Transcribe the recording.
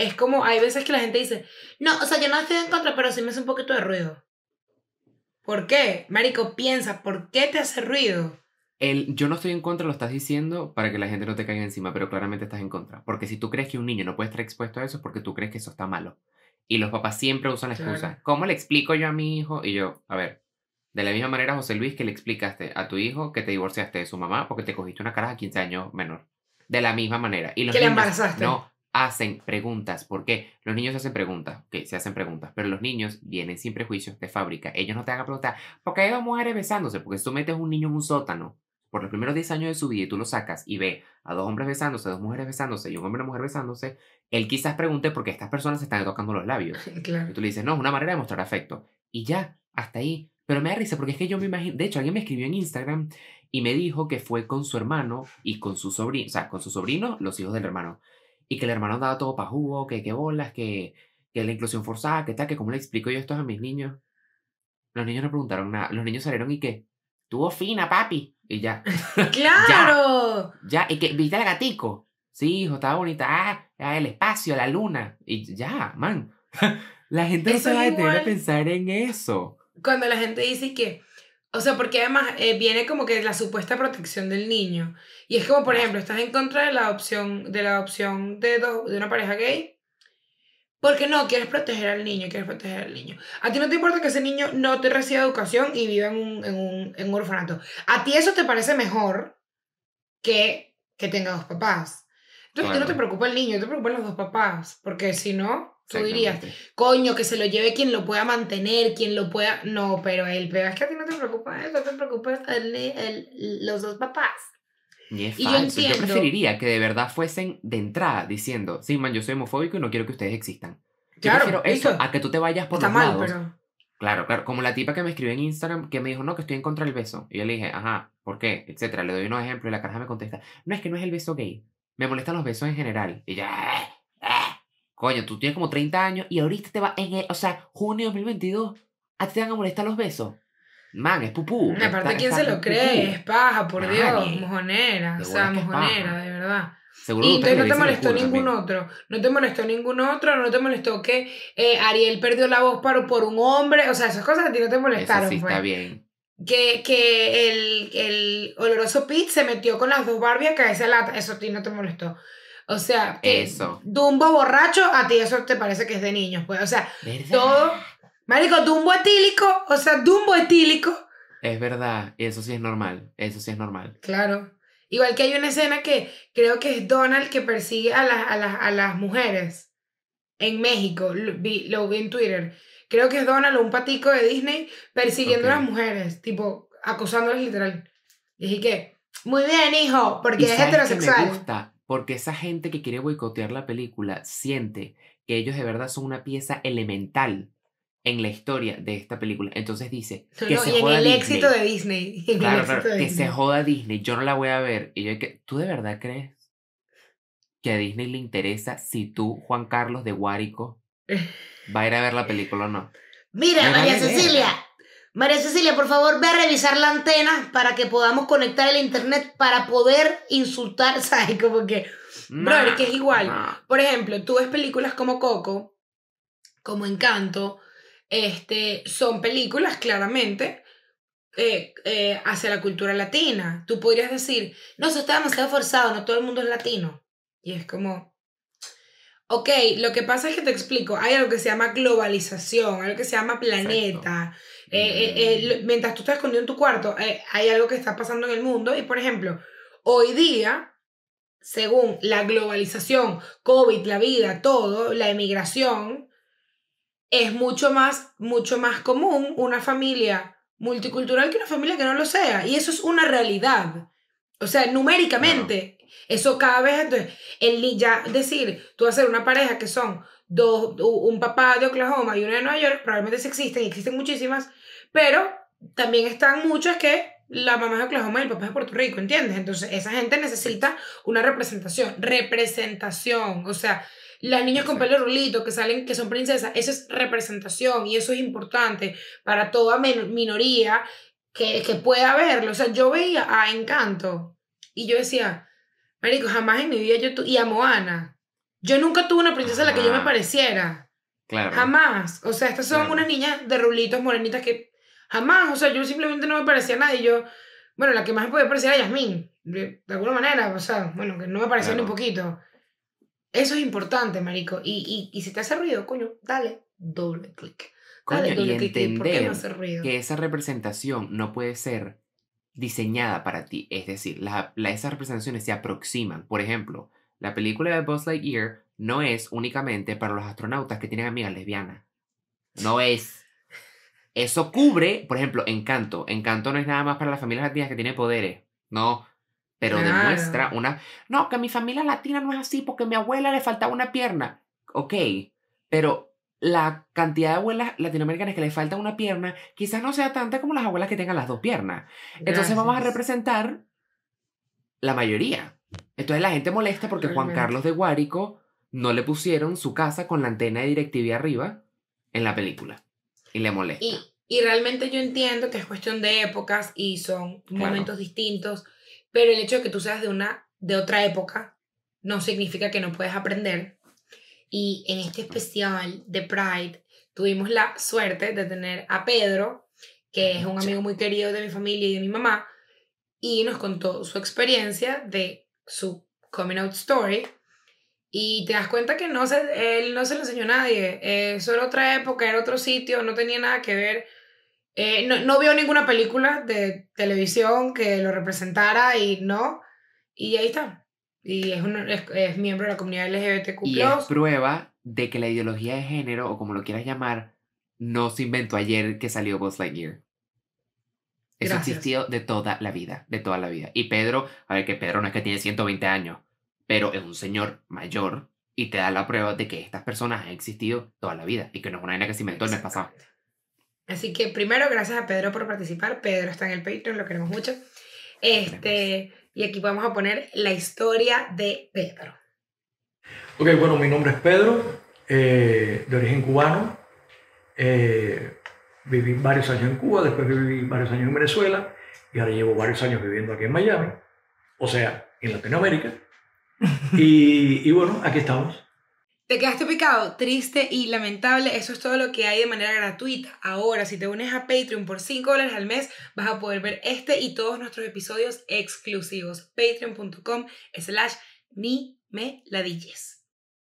es como, hay veces que la gente dice, no, o sea, yo no estoy en contra, pero sí me hace un poquito de ruido. ¿Por qué? Marico, piensa, ¿por qué te hace ruido? El, yo no estoy en contra, lo estás diciendo para que la gente no te caiga encima, pero claramente estás en contra. Porque si tú crees que un niño no puede estar expuesto a eso, es porque tú crees que eso está malo. Y los papás siempre usan la excusa. Claro. ¿Cómo le explico yo a mi hijo? Y yo, a ver, de la misma manera, José Luis, que le explicaste a tu hijo que te divorciaste de su mamá porque te cogiste una cara a 15 años menor. De la misma manera. Y los Que le embarazaste. No hacen preguntas. ¿Por qué? Los niños hacen preguntas. Ok, se hacen preguntas. Pero los niños vienen sin prejuicios de fábrica. Ellos no te van a preguntar, ¿por qué hay dos mujeres besándose? Porque si tú metes a un niño en un sótano por los primeros 10 años de su vida y tú lo sacas y ve a dos hombres besándose, dos mujeres besándose y un hombre y una mujer besándose, él quizás pregunte por qué estas personas se están tocando los labios. Claro. Y tú le dices, no, es una manera de mostrar afecto. Y ya, hasta ahí. Pero me da risa porque es que yo me imagino, de hecho, alguien me escribió en Instagram y me dijo que fue con su hermano y con su sobrino, o sea, con su sobrino, los hijos del hermano. Y que el hermano daba todo pa' jugo, que qué bolas, que, que la inclusión forzada, que tal, que cómo le explico yo esto a mis niños. Los niños no preguntaron nada. Los niños salieron y que, tuvo fina, papi. Y ya, ¡Claro! ya, y que, ¿viste al gatico? Sí, hijo, estaba bonita. Ah, ah, el espacio, la luna. Y ya, man. La gente no se va a detener a pensar en eso. Cuando la gente dice que, o sea, porque además eh, viene como que la supuesta protección del niño. Y es como, por ejemplo, estás en contra de la adopción, de la adopción de, dos, de una pareja gay. Porque no, quieres proteger al niño, quieres proteger al niño. A ti no te importa que ese niño no te reciba educación y viva en un, en un, en un orfanato. A ti eso te parece mejor que que tenga dos papás. Entonces, ti no te preocupa el niño, te preocupan los dos papás. Porque si no, tú dirías, coño, que se lo lleve quien lo pueda mantener, quien lo pueda. No, pero el pero es que a ti no te preocupa eso, te preocupa el, el- los dos papás. Y es Y yo falso. Yo, entiendo- preferiría que de verdad fuesen de entrada diciendo, sí, man, yo soy homofóbico y no quiero que ustedes existan. Yo Claro, prefiero eso listo. a que tú te vayas por Está los mal, lados. pero. Claro, claro. Como la tipa que me escribió en Instagram que me dijo, no, que estoy en contra del beso. Y yo le dije, ajá, ¿por qué? Etcétera. Le doy unos ejemplos y la caraja me contesta, no, es que no es el beso gay. Me molestan los besos en general. Y ya, "Eh, eh". coño, tú tienes como 30 años y ahorita te va, en el- o sea, junio de 2022, a ti te van a molestar los besos. Man, es pupú. Aparte, ¿quién se lo pupú. cree? Es paja, por Nadie. Dios. Mojonera. O sea, mojonera, de verdad. Seguro Y entonces no te molestó ningún también. otro. No te molestó ningún otro. No te molestó que eh, Ariel perdió la voz para, por un hombre. O sea, esas cosas a ti no te Eso molestaron. sí pues. está bien. Que, que el, el oloroso Pete se metió con las dos Barbies a caerse lata. Eso a ti no te molestó. O sea, Eso. Dumbo borracho, a ti eso te parece que es de niños. Pues, o sea, ¿Verdad? todo. Marico, Dumbo etílico. O sea, Dumbo etílico. Es verdad, eso sí es normal, eso sí es normal. Claro. Igual que hay una escena que creo que es Donald que persigue a las, a las, a las mujeres en México. Lo vi, lo vi en Twitter. Creo que es Donald, un patico de Disney, persiguiendo a las mujeres, tipo, acosándolas literal. Y dije que, muy bien, hijo, porque es heterosexual. me gusta, porque esa gente que quiere boicotear la película siente que ellos de verdad son una pieza elemental en la historia de esta película. Entonces dice No, que no, se y en joda el Disney. éxito de Disney. en el éxito de que Disney. se joda Disney, yo no la voy a ver. Y yo que, ¿tú de verdad crees que a Disney le interesa si tú, Juan Carlos de Guárico, va a ir a ver la película o no? Mira, María Cecilia. María Cecilia, por favor, ve a revisar la antena para que podamos conectar el internet para poder insultar, ¿sabes? Como que, brother, que es igual. no. Por ejemplo, tú ves películas como Coco, como Encanto, este, son películas claramente eh, eh, hacia la cultura latina. Tú podrías decir, no, eso está demasiado forzado, no todo el mundo es latino. Y es como, ok, lo que pasa es que te explico, hay algo que se llama globalización, algo que se llama planeta. Eh, eh, eh, mientras tú estás escondido en tu cuarto, eh, hay algo que está pasando en el mundo. Y por ejemplo, hoy día, según la globalización, COVID, la vida, todo, la emigración, es mucho más, mucho más común una familia multicultural que una familia que no lo sea. Y eso es una realidad. O sea, numéricamente, eso cada vez, entonces, el, ya decir, tú vas a ser una pareja que son dos, un papá de Oklahoma y uno de Nueva York, probablemente sí existen, existen muchísimas, pero también están muchas que la mamá es de Oklahoma y el papá es de Puerto Rico, ¿entiendes? Entonces, esa gente necesita una representación, representación, o sea, las niñas con pelo rulito que salen, que son princesas, eso es representación y eso es importante para toda minoría que, que pueda verlo. O sea, yo veía a Encanto y yo decía, Marico, jamás en mi vida yo tu y a Moana. Yo nunca tuve una princesa a la que yo me pareciera. Claro. Jamás. O sea, estas son Claro. unas niñas de rulitos morenitas que jamás, o sea, yo simplemente no me parecía a nadie. Yo, bueno, la que más me podía parecer era Yasmín. De, de alguna manera, o sea, bueno, que no me parecía ni un poquito. Eso es importante, marico. Y, y, y si te hace ruido, coño, dale doble clic. Coño, Dale y doble clic. ¿Por qué me entender hace ruido? que esa representación no puede ser diseñada para ti. Es decir, la- la- esas representaciones se aproximan. Por ejemplo, la película de Buzz Lightyear no es únicamente para los astronautas que tienen amigas lesbianas. No es. Eso cubre, por ejemplo, Encanto. Encanto no es nada más para las familias latinas que tienen poderes. No. Pero Claro. demuestra una. No, que mi familia latina no es así porque a mi abuela le faltaba una pierna. Ok. Pero la cantidad de abuelas latinoamericanas que le falta una pierna quizás no sea tanta como las abuelas que tengan las dos piernas. Entonces vamos a representar la mayoría. Entonces la gente molesta porque Juan. Carlos de Guárico no le pusieron su casa con la antena de DirecTV arriba en la película. Y le molesta. Y, y realmente yo entiendo que es cuestión de épocas y son Claro. momentos distintos, pero el hecho de que tú seas de una de otra época no significa que no puedes aprender. Y en este especial de Pride tuvimos la suerte de tener a Pedro, que es un amigo muy querido de mi familia y de mi mamá, y nos contó su experiencia de su coming out story. Y te das cuenta que no se, él no se lo enseñó a nadie. Eh, Eso era otra época, era otro sitio, no tenía nada que ver. Eh, no, no vio ninguna película de televisión que lo representara y no. Y ahí está. Y es, un, es, es miembro de la comunidad LGBTQ. Y es prueba de que la ideología de género, o como lo quieras llamar, no se inventó ayer que salió Buzz Lightyear. Eso ha existido de toda la vida, de toda la vida. Y Pedro, a ver que Pedro no es que tiene 120 años, pero es un señor mayor y te da la prueba de que estas personas han existido toda la vida y que no es una vaina que se inventó el mes pasado. Así que primero, gracias a Pedro por participar. Pedro está en el Patreon, lo queremos mucho. Este, y aquí vamos a poner la historia de Pedro. Ok, bueno, mi nombre es Pedro, eh, de origen cubano. Eh, viví varios años en Cuba, después viví varios años en Venezuela y ahora llevo varios años viviendo aquí en Miami, o sea, en Latinoamérica. Y, y bueno, aquí estamos. ¿Te quedaste picado? Triste y lamentable. Eso es todo lo que hay de manera gratuita. Ahora, si te unes a Patreon por 5 dólares al mes, vas a poder ver este y todos nuestros episodios exclusivos. Patreon.com slash ni me ladilles.